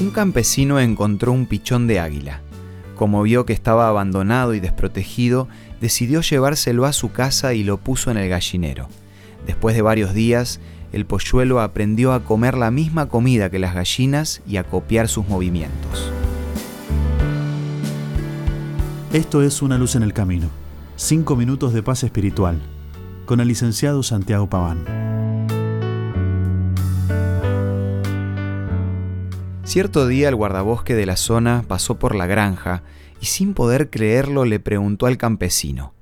Un campesino encontró un pichón de águila. Como vio que estaba abandonado y desprotegido, decidió llevárselo a su casa y lo puso en el gallinero. Después de varios días, el polluelo aprendió a comer la misma comida que las gallinas y a copiar sus movimientos. Esto es Una luz en el camino. Cinco minutos de paz espiritual. Con el licenciado Santiago Paván. Cierto día el guardabosque de la zona pasó por la granja y sin poder creerlo le preguntó al campesino,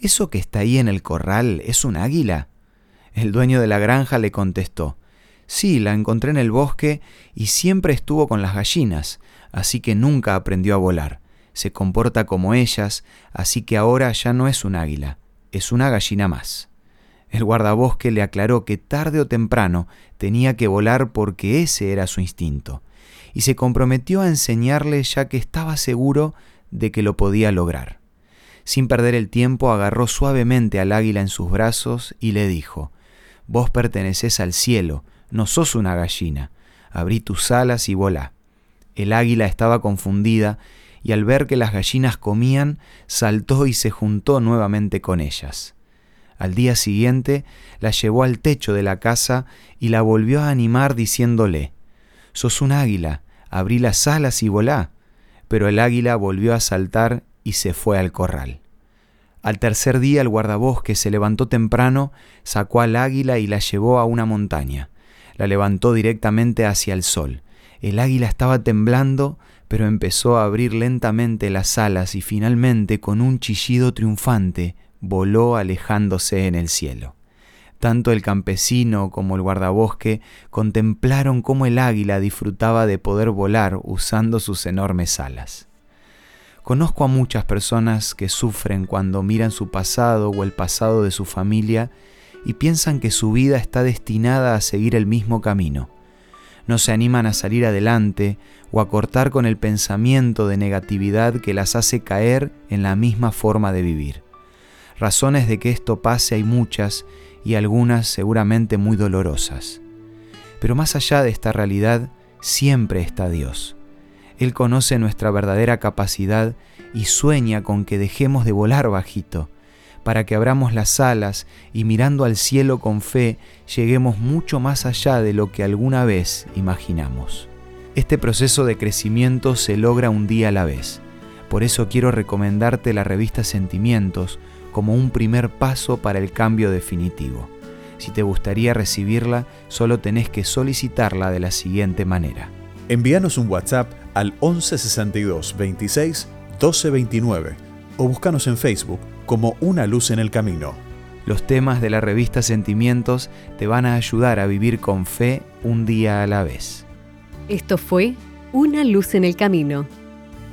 ¿Eso que está ahí en el corral es un águila? El dueño de la granja le contestó, Sí, la encontré en el bosque y siempre estuvo con las gallinas, así que nunca aprendió a volar. Se comporta como ellas, así que ahora ya no es un águila, es una gallina más. El guardabosque le aclaró que tarde o temprano tenía que volar porque ese era su instinto, y se comprometió a enseñarle ya que estaba seguro de que lo podía lograr. Sin perder el tiempo agarró suavemente al águila en sus brazos y le dijo, Vos perteneces al cielo, no sos una gallina. Abrí tus alas y volá. El águila estaba confundida y al ver que las gallinas comían, saltó y se juntó nuevamente con ellas. Al día siguiente la llevó al techo de la casa y la volvió a animar diciéndole, Sos un águila, abrí las alas y volá. Pero el águila volvió a saltar y se fue al corral. Al tercer día el guardabosque se levantó temprano, sacó al águila y la llevó a una montaña. La levantó directamente hacia el sol. El águila estaba temblando, pero empezó a abrir lentamente las alas y finalmente, con un chillido triunfante, voló alejándose en el cielo. Tanto el campesino como el guardabosque contemplaron cómo el águila disfrutaba de poder volar usando sus enormes alas. Conozco a muchas personas que sufren cuando miran su pasado o el pasado de su familia y piensan que su vida está destinada a seguir el mismo camino. No se animan a salir adelante o a cortar con el pensamiento de negatividad que las hace caer en la misma forma de vivir. Razones de que esto pase hay muchas y algunas seguramente muy dolorosas. Pero más allá de esta realidad, siempre está Dios él conoce nuestra verdadera capacidad y sueña con que dejemos de volar bajito, para que abramos las alas y mirando al cielo con fe lleguemos mucho más allá de lo que alguna vez imaginamos. Este proceso de crecimiento se logra un día a la vez. Por eso quiero recomendarte la revista Sentimientos como un primer paso para el cambio definitivo. Si te gustaría recibirla, solo tenés que solicitarla de la siguiente manera. Envíanos un WhatsApp al 1162 26 1229 o búscanos en Facebook como Una Luz en el Camino. Los temas de la revista Sentimientos te van a ayudar a vivir con fe un día a la vez. Esto fue Una Luz en el Camino.